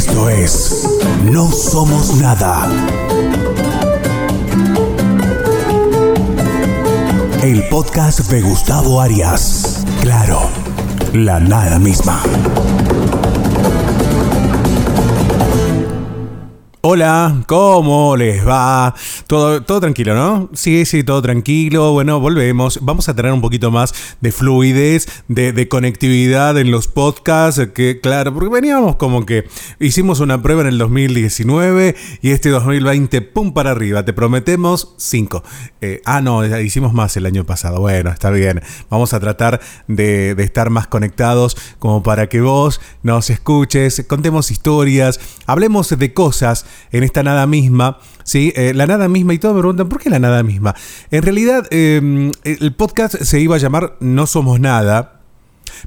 Esto es No Somos Nada. El podcast de Gustavo Arias. Claro, la nada misma. Hola, ¿cómo les va? Todo, todo tranquilo, ¿no? Sí, sí, todo tranquilo. Bueno, volvemos. Vamos a tener un poquito más de fluidez, de, conectividad en los podcasts, que claro, porque veníamos como que hicimos una prueba en el 2019 y este 2020, pum para arriba. Te prometemos cinco. Eh, ah, no, hicimos más el año pasado. Bueno, está bien. Vamos a tratar de estar más conectados como para que vos nos escuches, contemos historias, hablemos de cosas en esta nada misma. ¿sí? Eh, la nada misma y todos me preguntan, ¿por qué la nada misma? En realidad, em, el podcast se iba a llamar No Somos Nada,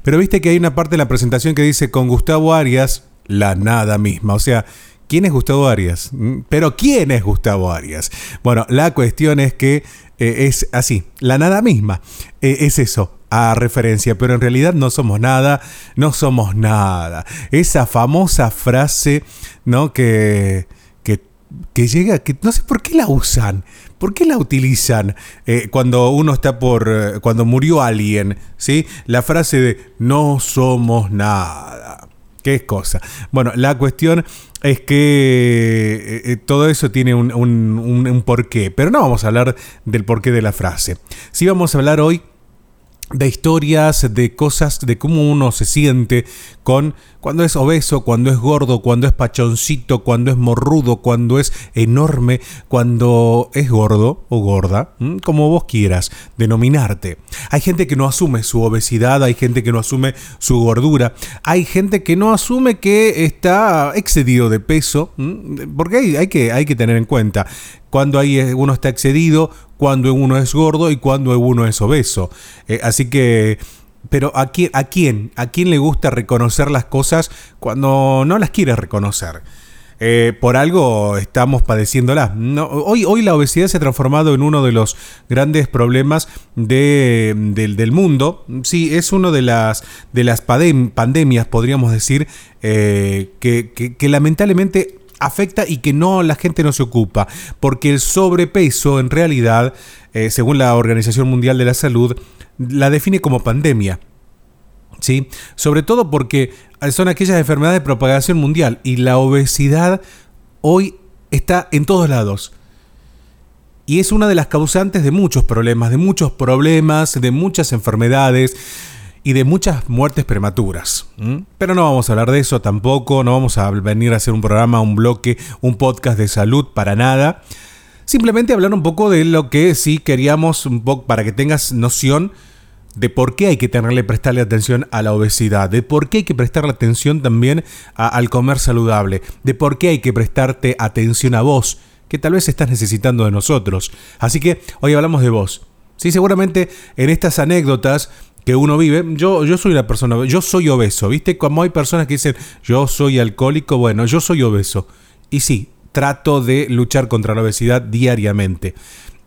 pero viste que hay una parte de la presentación que dice con Gustavo Arias, la nada misma. O sea, ¿quién es Gustavo Arias? Mm, pero ¿quién es Gustavo Arias? Bueno, la cuestión es que eh, es así, la nada misma. Eh, es eso, a referencia, pero en realidad no somos nada, no somos nada. Esa famosa frase, ¿no? Que, que, llega, que no sé por qué la usan. ¿Por qué la utilizan eh, cuando uno está por. Eh, cuando murió alguien? ¿Sí? La frase de no somos nada. ¿Qué cosa? Bueno, la cuestión es que eh, todo eso tiene un, un, un porqué, pero no vamos a hablar del porqué de la frase. Sí vamos a hablar hoy de historias, de cosas, de cómo uno se siente con cuando es obeso, cuando es gordo, cuando es pachoncito, cuando es morrudo, cuando es enorme, cuando es gordo o gorda, como vos quieras denominarte. Hay gente que no asume su obesidad, hay gente que no asume su gordura, hay gente que no asume que está excedido de peso, porque hay, hay, que, hay que tener en cuenta cuando eh, uno está excedido, cuando uno es gordo y cuando uno es obeso. Eh, así que pero ¿a quién, ¿a quién? ¿A quién le gusta reconocer las cosas cuando no las quiere reconocer? Eh, por algo estamos padeciéndolas. hoy, hoy la obesidad se ha transformado en uno de los grandes problemas del mundo. Sí, es una de las, de las pandemias, podríamos decir, que, que lamentablemente afecta y que no la gente no se ocupa, porque el sobrepeso en realidad, eh, según la Organización Mundial de la Salud, la define como pandemia. ¿Sí? Sobre todo porque son aquellas enfermedades de propagación mundial y la obesidad hoy está en todos lados. Y es una de las causantes de muchos problemas, de muchos problemas, de muchas enfermedades y de muchas muertes prematuras. Pero no vamos a hablar de eso tampoco, no vamos a venir a hacer un programa, un bloque, un podcast de salud para nada. Simplemente hablar un poco de lo que sí queríamos, un poco para que tengas noción de por qué hay que tenerle prestarle atención a la obesidad, de por qué hay que prestarle atención también al comer saludable, de por qué hay que prestarte atención a vos, que tal vez estás necesitando de nosotros. Así que hoy hablamos de vos. Sí, seguramente en estas anécdotas que uno vive. Yo, yo soy una persona, yo soy obeso, ¿viste? Como hay personas que dicen, yo soy alcohólico, bueno, yo soy obeso. Y sí, trato de luchar contra la obesidad diariamente.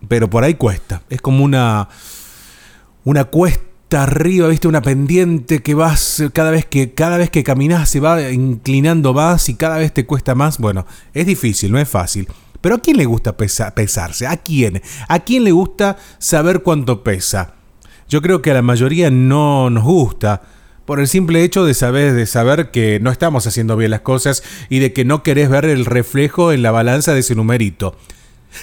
Pero por ahí cuesta. Es como una, una cuesta arriba, ¿viste? Una pendiente que vas, cada vez que, cada vez que caminas se va inclinando más y cada vez te cuesta más. Bueno, es difícil, no es fácil. Pero ¿a quién le gusta pesarse? ¿A quién? ¿A quién le gusta saber cuánto pesa? Yo creo que a la mayoría no nos gusta por el simple hecho de saber, de saber que no estamos haciendo bien las cosas y de que no querés ver el reflejo en la balanza de ese numerito.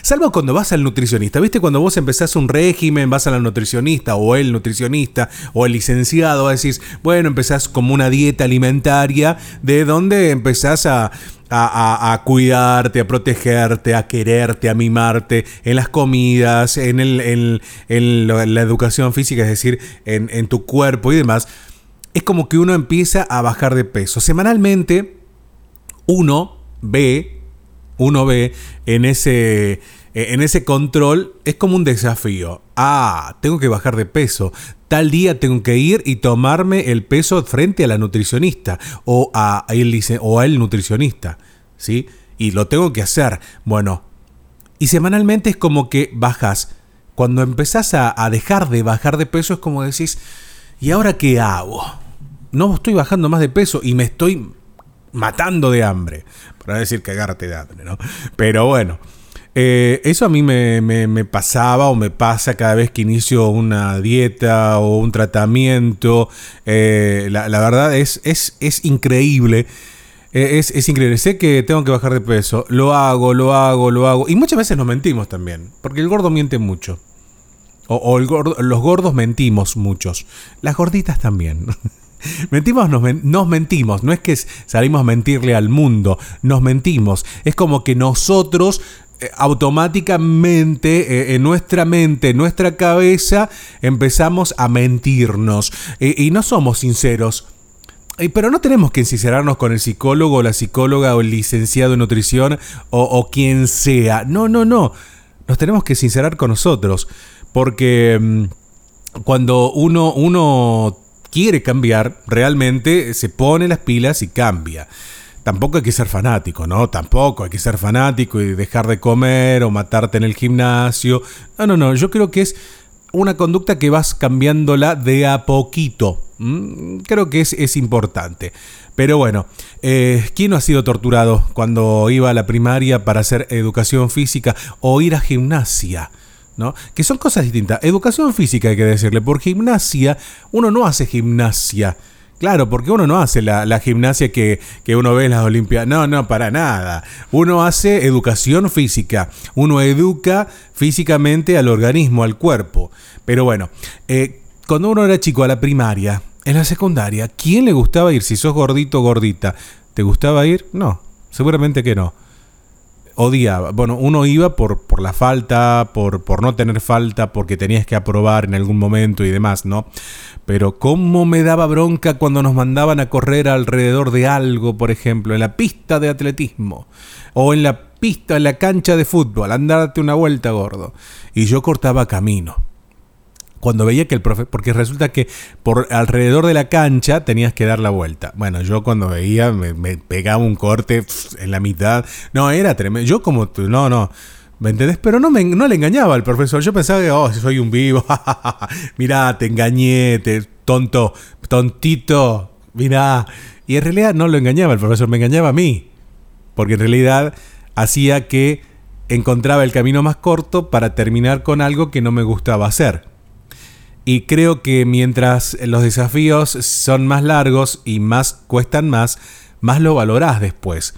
Salvo cuando vas al nutricionista, ¿viste? Cuando vos empezás un régimen, vas a la nutricionista o el nutricionista o el licenciado, decís, bueno, empezás como una dieta alimentaria de donde empezás a, a, cuidarte, a protegerte, a quererte, a mimarte en las comidas, en, el, la educación física, es decir, en, en tu cuerpo y demás, es como que uno empieza a bajar de peso. Semanalmente, uno ve, uno ve en ese en ese control es como un desafío. Ah, tengo que bajar de peso tal día tengo que ir y tomarme el peso frente a la nutricionista o a o a nutricionista, ¿sí? Y lo tengo que hacer. Bueno, y semanalmente es como que bajas. Cuando empezás a, a dejar de bajar de peso es como decís, ¿y ahora qué hago? No estoy bajando más de peso y me estoy matando de hambre. Para decir cagarte de hambre, ¿no? Pero bueno. Eh, eso a mí me, pasaba o me pasa cada vez que inicio una dieta o un tratamiento. Eh, la, verdad es, es, es increíble. Eh, es, increíble. Sé que tengo que bajar de peso. Lo hago, lo hago, lo hago. Y muchas veces nos mentimos también. Porque el gordo miente mucho. O, los gordos mentimos muchos. Las gorditas también. Mentimos, nos, nos, mentimos, no es que salimos a mentirle al mundo, nos mentimos. Es como que nosotros eh, automáticamente eh, en nuestra mente, en nuestra cabeza, empezamos a mentirnos y no somos sinceros. Pero no tenemos que sincerarnos con el psicólogo o la psicóloga o el licenciado en nutrición o, o quien sea. No, no, no. Nos tenemos que sincerar con nosotros. Porque mm, cuando uno, uno quiere cambiar, realmente se pone las pilas y cambia tampoco hay que ser fanático, ¿no? Tampoco hay que ser fanático y dejar de comer o matarte en el gimnasio. No, no, no, yo creo que es una conducta que vas cambiándola de a poquito. Creo que es, importante. Pero bueno, eh, ¿quién no ha sido torturado cuando iba a la primaria para hacer educación física o ir a gimnasia? ¿No? Que son cosas distintas. Educación física hay que decirle, por gimnasia uno no hace gimnasia Claro, porque uno no hace la, gimnasia que, uno ve en las Olimpiadas. No, no, para nada. Uno hace educación física. Uno educa físicamente al organismo, al cuerpo. Pero bueno, eh, cuando uno era chico a la primaria, en la secundaria, ¿quién le gustaba ir? Si sos gordito o gordita, ¿te gustaba ir? No, seguramente que no odiaba. Bueno, uno iba por, por la falta, por, por no tener falta, porque tenías que aprobar en algún momento y demás, ¿no? Pero cómo me daba bronca cuando nos mandaban a correr alrededor de algo, por ejemplo, en la pista de atletismo o en la pista, en la cancha de fútbol, andarte una vuelta gordo. Y yo cortaba camino cuando veía que el profe, porque resulta que por alrededor de la cancha tenías que dar la vuelta. Bueno, yo cuando veía me, pegaba un corte en la mitad. No, era tremendo. Yo como, no, no. ¿Me entendés? Pero no, me, no le engañaba al profesor. Yo pensaba que, oh, soy un vivo. mirá, te engañé, te, tonto, tontito. Mirá. Y en realidad no lo engañaba el profesor, me engañaba a mí. Porque en realidad hacía que encontraba el camino más corto para terminar con algo que no me gustaba hacer. Y creo que mientras los desafíos son más largos y más cuestan más, más lo valorás después.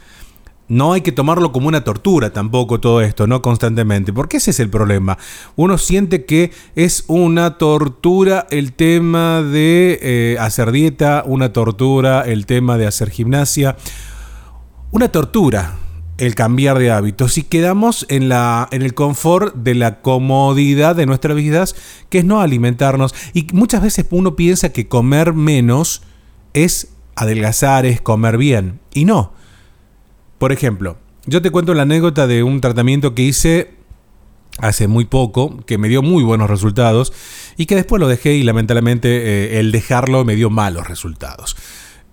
No hay que tomarlo como una tortura tampoco todo esto, no constantemente, porque ese es el problema. Uno siente que es una tortura el tema de eh, hacer dieta, una tortura el tema de hacer gimnasia, una tortura el cambiar de hábitos y quedamos en, la, en el confort de la comodidad de nuestras vidas, que es no alimentarnos. Y muchas veces uno piensa que comer menos es adelgazar, es comer bien. Y no. Por ejemplo, yo te cuento la anécdota de un tratamiento que hice hace muy poco, que me dio muy buenos resultados y que después lo dejé y lamentablemente eh, el dejarlo me dio malos resultados.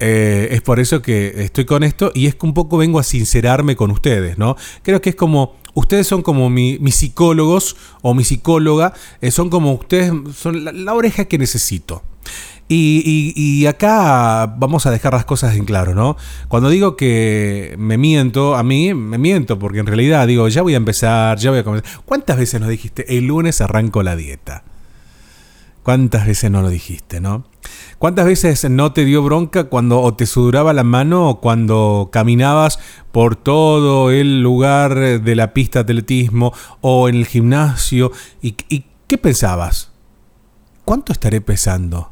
Eh, es por eso que estoy con esto y es que un poco vengo a sincerarme con ustedes, ¿no? Creo que es como, ustedes son como mis psicólogos o mi psicóloga, eh, son como ustedes, son la, oreja que necesito. Y, acá vamos a dejar las cosas en claro, ¿no? Cuando digo que me miento, a mí me miento, porque en realidad digo, ya voy a empezar, ya voy a comenzar. ¿Cuántas veces nos dijiste, el lunes arranco la dieta? ¿Cuántas veces no lo dijiste, no? ¿Cuántas veces no te dio bronca cuando o te suduraba la mano o cuando caminabas por todo el lugar de la pista de atletismo o en el gimnasio? ¿Y, y qué pensabas? ¿Cuánto estaré pesando?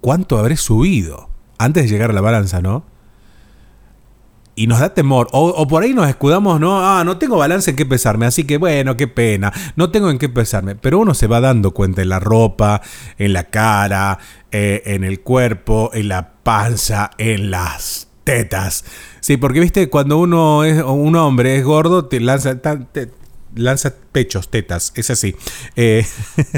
¿Cuánto habré subido? Antes de llegar a la balanza, ¿no? Y nos da temor. O, por ahí nos escudamos, no, ah, no tengo balance en qué pesarme, así que bueno, qué pena, no tengo en qué pesarme. Pero uno se va dando cuenta en la ropa, en la cara, eh, en el cuerpo, en la panza, en las tetas. Sí, porque viste, cuando uno es un hombre, es gordo, te lanza, lanza pechos, tetas, es así. Eh,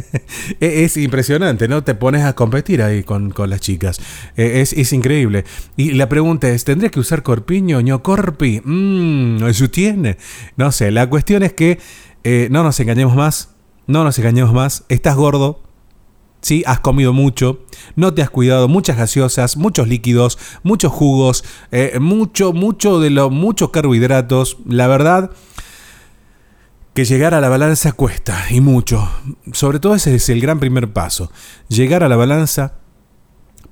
e-, es impresionante, ¿no? Te pones a competir ahí con, las chicas. Eh, es, increíble. Y la pregunta es, ¿tendría que usar corpiño, ño corpi? Mmm, eso tiene. No sé, la cuestión es que eh, no nos engañemos más, no nos engañemos más. Estás gordo, ¿sí? Has comido mucho, no te has cuidado, muchas gaseosas, muchos líquidos, muchos jugos, mucho, mucho de los muchos carbohidratos. La verdad que llegar a la balanza cuesta y mucho. Sobre todo ese es el gran primer paso. Llegar a la balanza,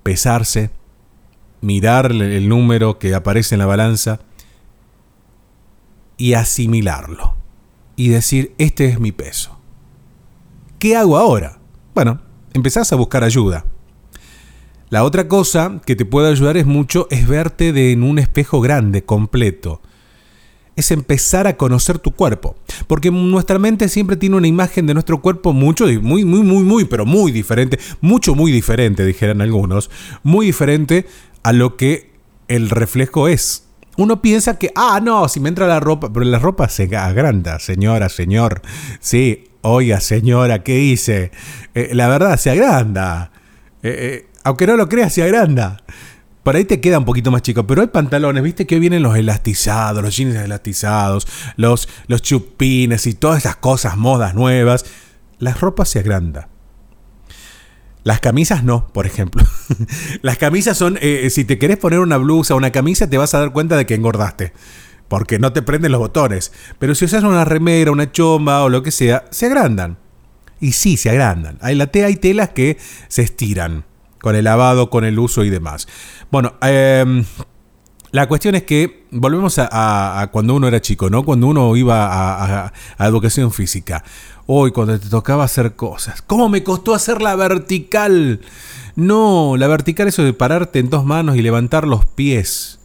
pesarse, mirar el número que aparece en la balanza y asimilarlo. Y decir, este es mi peso. ¿Qué hago ahora? Bueno, empezás a buscar ayuda. La otra cosa que te puede ayudar es mucho es verte de, en un espejo grande, completo. Es empezar a conocer tu cuerpo. Porque nuestra mente siempre tiene una imagen de nuestro cuerpo mucho, muy, muy, muy, muy, pero muy diferente. Mucho, muy diferente, dijeran algunos. Muy diferente a lo que el reflejo es. Uno piensa que, ah, no, si me entra la ropa, pero la ropa se agranda, señora, señor. Sí, oiga, señora, ¿qué hice? Eh, la verdad, se agranda. Eh, eh, aunque no lo creas, se agranda. Por ahí te queda un poquito más chico, pero hay pantalones, viste que vienen los elastizados, los jeans elastizados, los, los chupines y todas esas cosas, modas nuevas. La ropa se agranda. Las camisas no, por ejemplo. Las camisas son, eh, si te querés poner una blusa o una camisa, te vas a dar cuenta de que engordaste. Porque no te prenden los botones. Pero si usas una remera, una chomba o lo que sea, se agrandan. Y sí, se agrandan. Hay, la hay telas que se estiran. Con el lavado, con el uso y demás. Bueno, eh, la cuestión es que volvemos a, cuando uno era chico, ¿no? Cuando uno iba a, educación física. Hoy, cuando te tocaba hacer cosas. ¿Cómo me costó hacer la vertical? No, la vertical eso de pararte en dos manos y levantar los pies.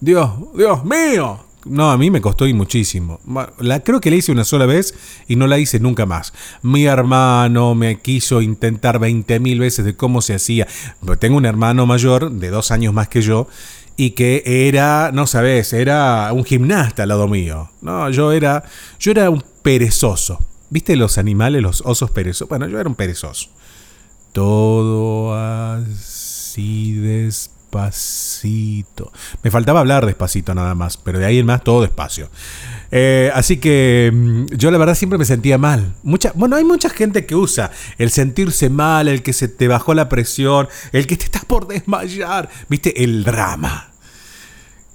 Dios, Dios mío. No, a mí me costó muchísimo. La, creo que la hice una sola vez y no la hice nunca más. Mi hermano me quiso intentar 20.000 veces de cómo se hacía. Tengo un hermano mayor de dos años más que yo y que era, no sabes, era un gimnasta al lado mío. No, yo era, yo era un perezoso. ¿Viste los animales, los osos perezosos? Bueno, yo era un perezoso. Todo así despacito. Me faltaba hablar despacito nada más, pero de ahí en más todo despacio. Eh, así que mm, yo la verdad siempre me sentía mal. Mucha, bueno, hay mucha gente que usa el sentirse mal, el que se te bajó la presión, el que te estás por desmayar. ¿Viste? El drama.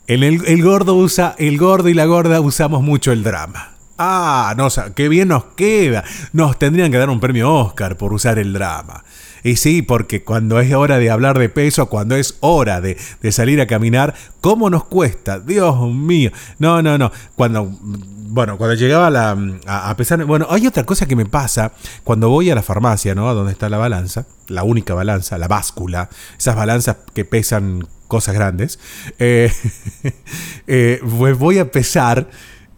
En el, gordo usa, el gordo y la gorda usamos mucho el drama. Ah, no, qué bien nos queda. Nos tendrían que dar un premio Oscar por usar el drama. Y sí, porque cuando es hora de hablar de peso, cuando es hora de, salir a caminar, ¿cómo nos cuesta? Dios mío. No, no, no. Cuando, bueno, cuando llegaba la, a, a pesar, bueno, hay otra cosa que me pasa cuando voy a la farmacia, ¿no? Donde está la balanza, la única balanza, la báscula, esas balanzas que pesan cosas grandes, eh, eh, pues voy a pesar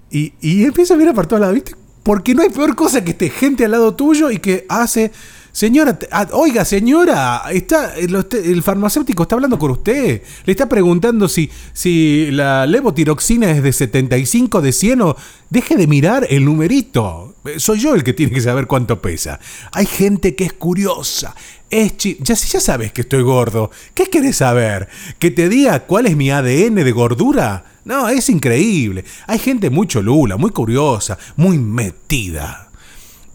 y, y empiezo a mirar por todos lados, ¿viste? Porque no hay peor cosa que esté gente al lado tuyo y que hace Señora, ah, oiga, señora, está, el, farmacéutico está hablando con usted. Le está preguntando si, si la levotiroxina es de 75, de 100 o... Deje de mirar el numerito. Soy yo el que tiene que saber cuánto pesa. Hay gente que es curiosa. Es ya, ya sabes que estoy gordo. ¿Qué querés saber? ¿Que te diga cuál es mi ADN de gordura? No, es increíble. Hay gente muy cholula, muy curiosa, muy metida.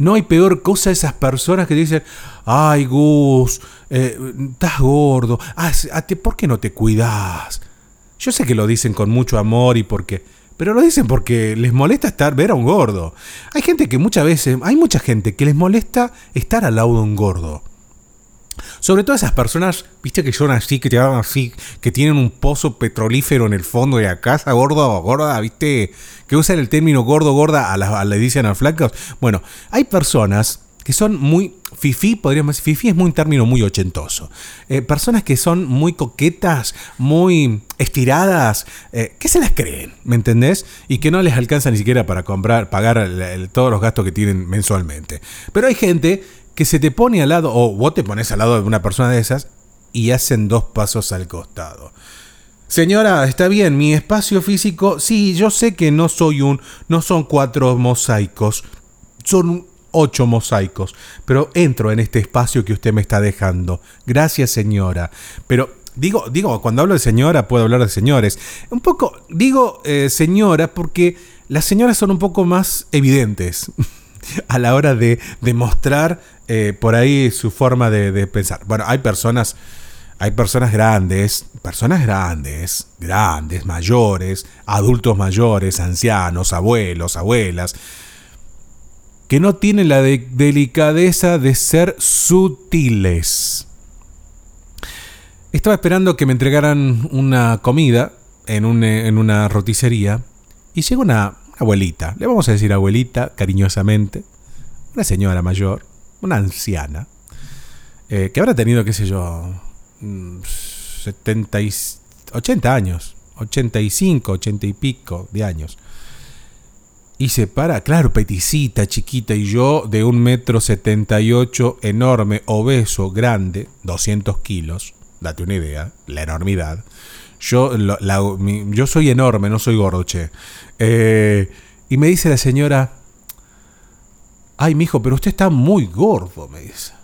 No hay peor cosa esas personas que dicen, ay Gus, eh, estás gordo, ah, ¿por qué no te cuidas? Yo sé que lo dicen con mucho amor y porque... Pero lo dicen porque les molesta estar ver a un gordo. Hay gente que muchas veces, hay mucha gente que les molesta estar al lado de un gordo. Sobre todo esas personas, viste que son así, que te hablan así, que tienen un pozo petrolífero en el fondo de la casa, gordo, gorda, viste, que usan el término gordo, gorda, a la, le dicen a flacos. Bueno, hay personas que son muy fifi, podríamos decir, fifi es muy un término muy ochentoso. Eh, personas que son muy coquetas, muy estiradas, eh, que se las creen, ¿me entendés? Y que no les alcanza ni siquiera para comprar, pagar todos los gastos que tienen mensualmente. Pero hay gente que se te pone al lado, o vos te pones al lado de una persona de esas, y hacen dos pasos al costado. Señora, está bien, mi espacio físico, sí, yo sé que no soy un, no son cuatro mosaicos, son ocho mosaicos, pero entro en este espacio que usted me está dejando. Gracias, señora. Pero digo, digo, cuando hablo de señora puedo hablar de señores. Un poco, digo eh, señora porque las señoras son un poco más evidentes. a la hora de, demostrar eh, por ahí su forma de, pensar. Bueno, hay personas, hay personas grandes, personas grandes, grandes, mayores, adultos mayores, ancianos, abuelos, abuelas, que no tienen la delicadeza de ser sutiles. Estaba esperando que me entregaran una comida en, en una roticería y llega una abuelita, le vamos a decir abuelita cariñosamente, una señora mayor, una anciana, eh, que habrá tenido, qué sé yo, 70 mm, y, 80 años, 85, 80 y pico de años. Y se para, claro, peticita, chiquita, y yo de un metro 78, enorme, obeso, grande, 200 kilos, date una idea, la enormidad. Yo, yo soy enorme, no soy gordo, che. Eh, y me dice la señora, ay, mijo, pero usted está muy gordo, me dice.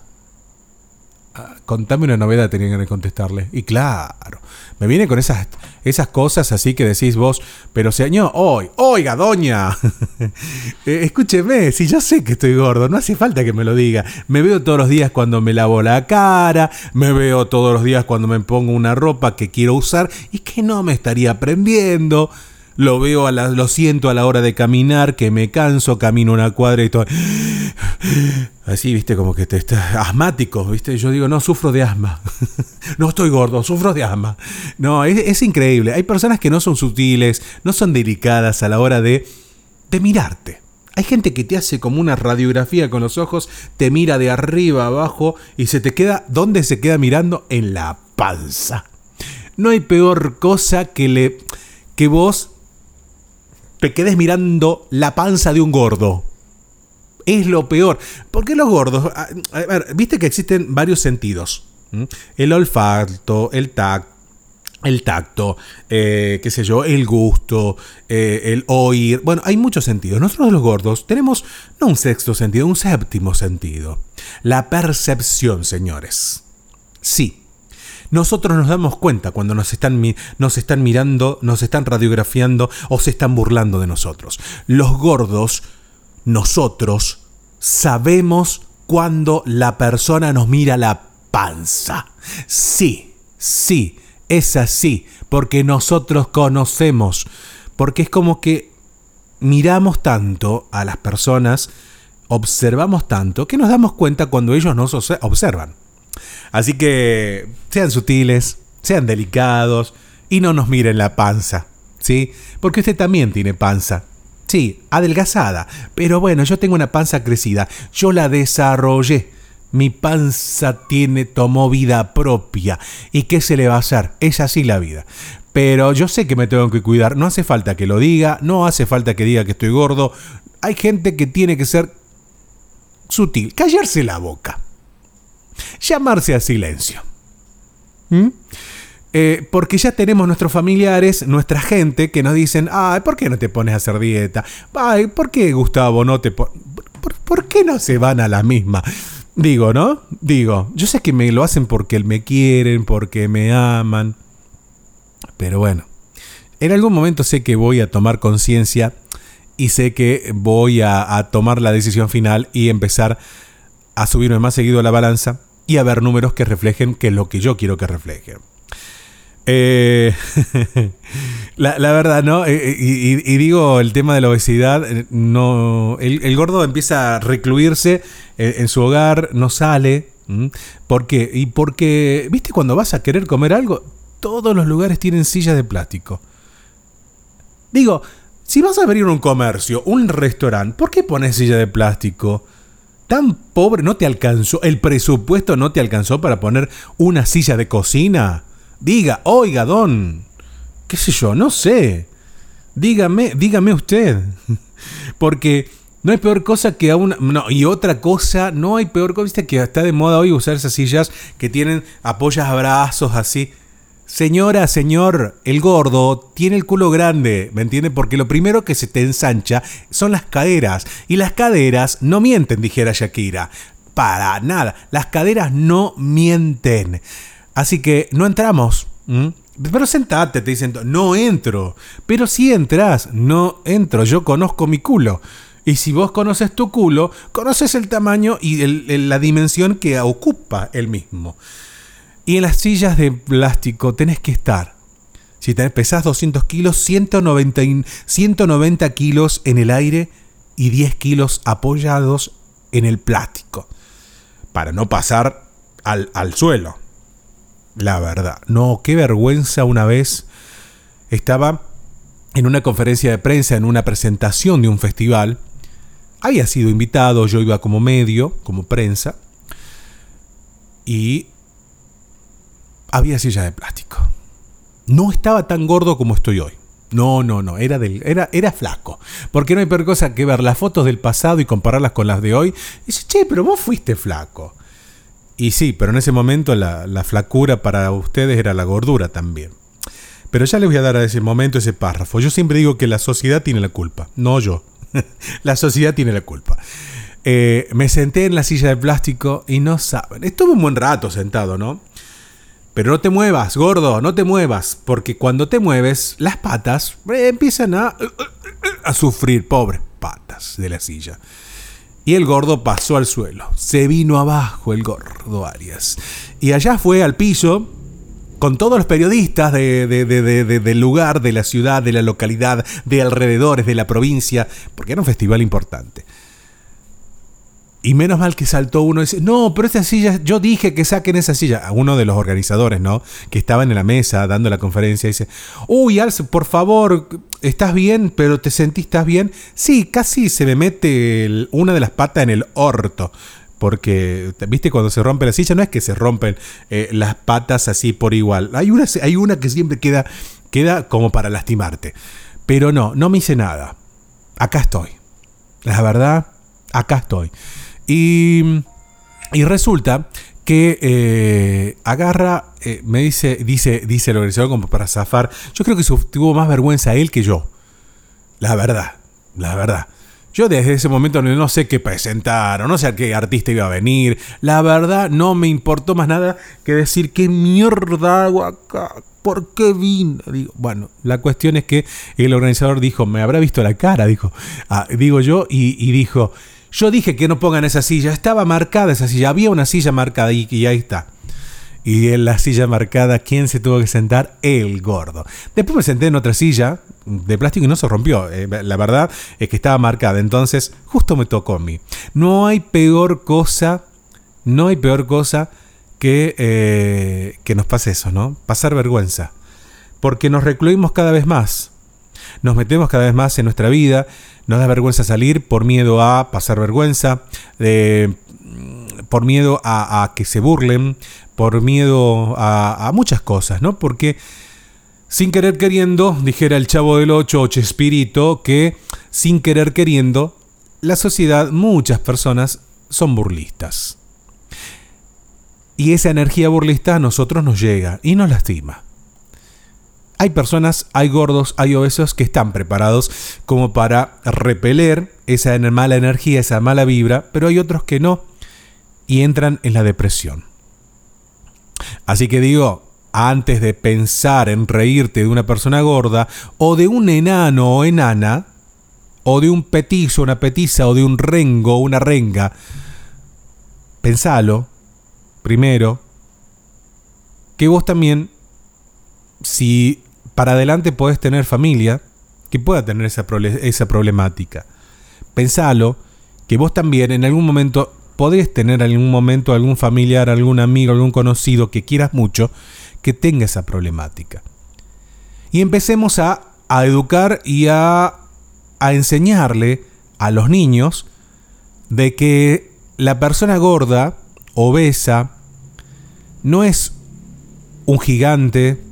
Ah, contame una novedad, tenía que contestarle. Y claro, me viene con esas, esas cosas así que decís vos, pero señor, hoy, oiga, doña, eh, escúcheme, si yo sé que estoy gordo, no hace falta que me lo diga. Me veo todos los días cuando me lavo la cara, me veo todos los días cuando me pongo una ropa que quiero usar y que no me estaría prendiendo lo veo, a la, lo siento a la hora de caminar, que me canso, camino una cuadra y todo. Así, viste, como que te está asmático, viste. Yo digo, no, sufro de asma. no estoy gordo, sufro de asma. No, es, increíble. Hay personas que no son sutiles, no son delicadas a la hora de, de mirarte. Hay gente que te hace como una radiografía con los ojos, te mira de arriba abajo y se te queda, ¿dónde se queda mirando? En la panza. No hay peor cosa que le que vos te quedes mirando la panza de un gordo. Es lo peor. Porque los gordos, a, ver, viste que existen varios sentidos. El olfato, el tacto el tacto, eh, qué sé yo, el gusto, eh, el oír. Bueno, hay muchos sentidos. Nosotros los gordos tenemos no un sexto sentido, un séptimo sentido. La percepción, señores. Sí, nosotros nos damos cuenta cuando nos están, mirando, nos están radiografiando o se están burlando de nosotros. Los gordos, nosotros, sabemos cuando la persona nos mira la panza. Sí, sí, es así, porque nosotros conocemos, porque es como que miramos tanto a las personas, observamos tanto, que nos damos cuenta cuando ellos nos observan. Así que sean sutiles, sean delicados y no nos miren la panza, ¿sí? Porque usted también tiene panza. Sí, adelgazada, pero bueno, yo tengo una panza crecida, yo la desarrollé. Mi panza tiene, tomó vida propia. ¿Y qué se le va a hacer? Es así la vida. Pero yo sé que me tengo que cuidar. No hace falta que lo diga. No hace falta que diga que estoy gordo. Hay gente que tiene que ser sutil. Callarse la boca llamarse a silencio. ¿Mm? Eh, porque ya tenemos nuestros familiares, nuestra gente que nos dicen, ay, ¿por qué no te pones a hacer dieta? Ay, ¿por qué Gustavo no te ¿Por, ¿Por, qué no se van a la misma? Digo, ¿no? Digo, yo sé que me lo hacen porque me quieren, porque me aman. Pero bueno, en algún momento sé que voy a tomar conciencia y sé que voy a, a tomar la decisión final y empezar a subirme más seguido a la balanza y a ver números que reflejen que lo que yo quiero que reflejen. Eh, la, verdad, ¿no? Eh, eh, y, digo, el tema de la obesidad, no, el, gordo empieza a recluirse en, su hogar, no sale. ¿Por qué? Y porque, viste, cuando vas a querer comer algo, todos los lugares tienen sillas de plástico. Digo, si vas a abrir un comercio, un restaurante, ¿por qué pones silla de plástico? Tan pobre no te alcanzó, el presupuesto no te alcanzó para poner una silla de cocina. Diga, oiga, don, qué sé yo, no sé. Dígame, dígame usted. Porque no hay peor cosa que a una... No, y otra cosa, no hay peor cosa, viste que está de moda hoy usar esas sillas que tienen apoyas brazos así. Señora, señor, el gordo tiene el culo grande, ¿me entiende? Porque lo primero que se te ensancha son las caderas. Y las caderas no mienten, dijera Shakira. Para nada, las caderas no mienten. Así que no entramos. Pero sentate, te dicen, no entro. Pero si entras, no entro, yo conozco mi culo. Y si vos conoces tu culo, conoces el tamaño y la dimensión que ocupa el mismo. Y en las sillas de plástico tenés que estar. Si pesás 200 kilos, 190, 190 kilos en el aire y 10 kilos apoyados en el plástico. Para no pasar al, al suelo. La verdad. No, qué vergüenza una vez. Estaba en una conferencia de prensa, en una presentación de un festival. Había sido invitado, yo iba como medio, como prensa. Y había silla de plástico. No estaba tan gordo como estoy hoy. No, no, no, era, era, era flaco. Porque no hay peor cosa que ver las fotos del pasado y compararlas con las de hoy. Y dice, che, pero vos fuiste flaco. Y sí, pero en ese momento la, la flacura para ustedes era la gordura también. Pero ya les voy a dar a ese momento ese párrafo. Yo siempre digo que la sociedad tiene la culpa, no yo. la sociedad tiene la culpa. Eh, me senté en la silla de plástico y no saben. Estuve un buen rato sentado, ¿no? Pero no te muevas, gordo, no te muevas, porque cuando te mueves, las patas eh, empiezan a, a sufrir, pobres patas de la silla. Y el gordo pasó al suelo. Se vino abajo el gordo Arias. Y allá fue al piso con todos los periodistas de, del lugar, de la ciudad, de la localidad, de alrededores, de la provincia, porque era un festival importante. Y menos mal que saltó uno y dice, no, pero esa silla, yo dije que saquen esa silla. A uno de los organizadores, ¿no? Que estaban en la mesa dando la conferencia, dice, uy, Alce, por favor, ¿estás bien? ¿Pero te sentís, bien? Sí, casi se me mete una de las patas en el orto. Porque, viste, cuando se rompe la silla, no es que se rompen eh, las patas así por igual. Hay una, hay una que siempre queda, queda como para lastimarte. Pero no, no me hice nada. Acá estoy. La verdad, acá estoy. Y, resulta que eh, agarra, eh, me dice, dice, dice el organizador como para zafar. Yo creo que tuvo más vergüenza él que yo. La verdad, la verdad. Yo desde ese momento no sé qué presentar, o no sé a qué artista iba a venir. La verdad no me importó más nada que decir qué mierda hago acá. ¿Por qué vine? Digo, bueno, la cuestión es que el organizador dijo, me habrá visto la cara, dijo, ah, digo yo, y dijo, yo dije que no pongan esa silla, estaba marcada esa silla, había una silla marcada y, y ahí está. Y en la silla marcada, ¿quién se tuvo que sentar? El gordo. Después me senté en otra silla de plástico y no se rompió. Eh, la verdad es que estaba marcada. Entonces, justo me tocó a mí. No hay peor cosa, no hay peor cosa que, eh, que nos pase eso, ¿no? Pasar vergüenza. Porque nos recluimos cada vez más. Nos metemos cada vez más en nuestra vida nos da vergüenza salir por miedo a pasar vergüenza, por miedo a, que se burlen, por miedo a, muchas cosas, ¿no? Porque sin querer queriendo, dijera el chavo del 8 o Chespirito, que sin querer queriendo, la sociedad, muchas personas son burlistas. Y esa energía burlista a nosotros nos llega y nos lastima. Hay personas, hay gordos, hay obesos que están preparados como para repeler esa mala energía, esa mala vibra, pero hay otros que no y entran en la depresión. Así que digo, antes de pensar en reírte de una persona gorda o de un enano o enana, o de un petizo, una petiza, o de un rengo una renga, pensalo primero que vos también, si para adelante podés tener familia que pueda tener esa, esa problemática. Pensalo, que vos también en algún momento podés tener en algún momento algún familiar, algún amigo, algún conocido que quieras mucho que tenga esa problemática. Y empecemos a, a educar y a, a enseñarle a los niños de que la persona gorda, obesa, no es un gigante,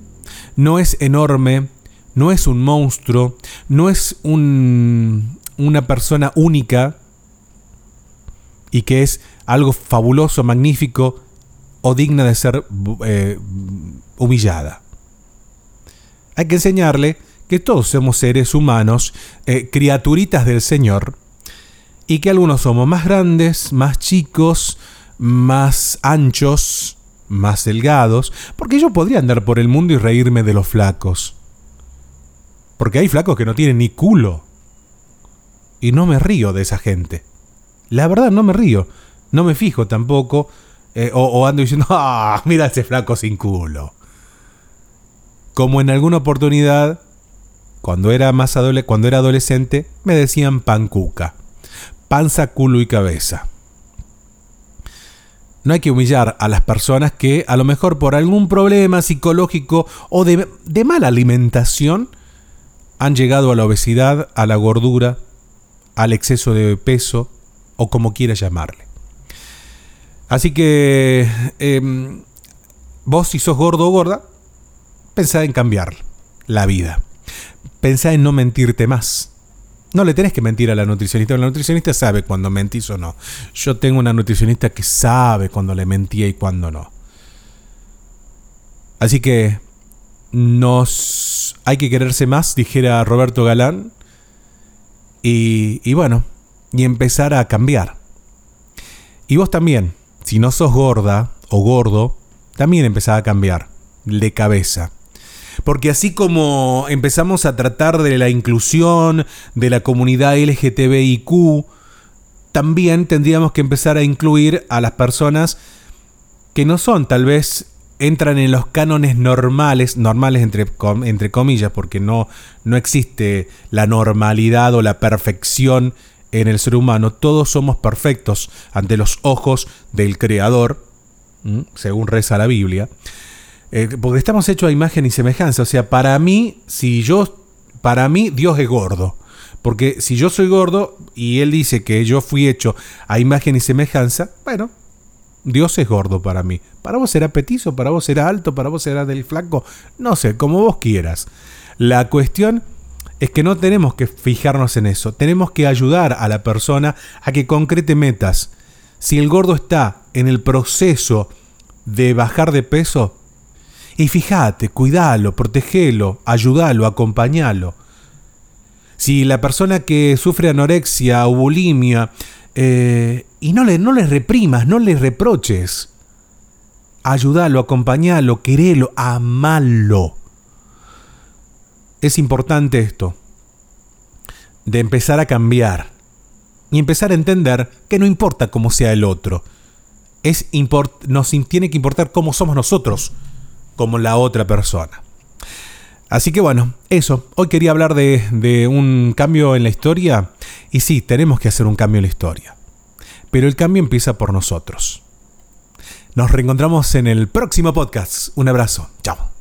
no es enorme, no es un monstruo, no es un, una persona única y que es algo fabuloso, magnífico o digna de ser eh, humillada. Hay que enseñarle que todos somos seres humanos, eh, criaturitas del Señor, y que algunos somos más grandes, más chicos, más anchos, más delgados, porque yo podría andar por el mundo y reírme de los flacos. Porque hay flacos que no tienen ni culo. y no me río de esa gente. La verdad, no me río. No me fijo tampoco. Eh, o, ando diciendo, ah, mira ese flaco sin culo. Como en alguna oportunidad, cuando era más cuando era adolescente, me decían pancuca. Panza, culo y cabeza. No hay que humillar a las personas que a lo mejor por algún problema psicológico o de, mala alimentación han llegado a la obesidad, a la gordura, al exceso de peso o como quiera llamarle. Así que em, vos si sos gordo o gorda, pensá en cambiar la vida. Pensá en no mentirte más. No le tenés que mentir a la nutricionista. La nutricionista sabe cuando mentís o no. Yo tengo una nutricionista que sabe cuando le mentía y cuando no. Así que nos hay que quererse más, dijera Roberto Galán. Y, bueno, y empezar a cambiar. Y vos también, si no sos gorda o gordo, también empezá a cambiar de cabeza. Porque así como empezamos a tratar de la inclusión de la comunidad LGTBIQ, también tendríamos que empezar a incluir a las personas que no son, tal vez entran en los cánones normales, normales entre, entre comillas, porque no, no existe la normalidad o la perfección en el ser humano. Todos somos perfectos ante los ojos del Creador, según reza la Biblia. Eh, porque estamos hechos a imagen y semejanza. O sea, para mí, si yo, para mí, Dios es gordo. Porque si yo soy gordo y Él dice que yo fui hecho a imagen y semejanza, bueno, Dios es gordo para mí. Para vos será petizo, para vos será alto, para vos será del flaco. No sé, como vos quieras. La cuestión es que no tenemos que fijarnos en eso. Tenemos que ayudar a la persona a que concrete metas. Si el gordo está en el proceso de bajar de peso, y fíjate, cuidalo, protegelo, ayúdalo, acompañalo. Si la persona que sufre anorexia o bulimia, eh, y no le, no le reprimas, no le reproches, ayúdalo, acompañalo, querelo, amalo. Es importante esto, de empezar a cambiar y empezar a entender que no importa cómo sea el otro, es nos tiene que importar cómo somos nosotros como la otra persona. Así que bueno, eso. Hoy quería hablar de, un cambio en la historia. Y sí, tenemos que hacer un cambio en la historia. Pero el cambio empieza por nosotros. Nos reencontramos en el próximo podcast. Un abrazo. Chao.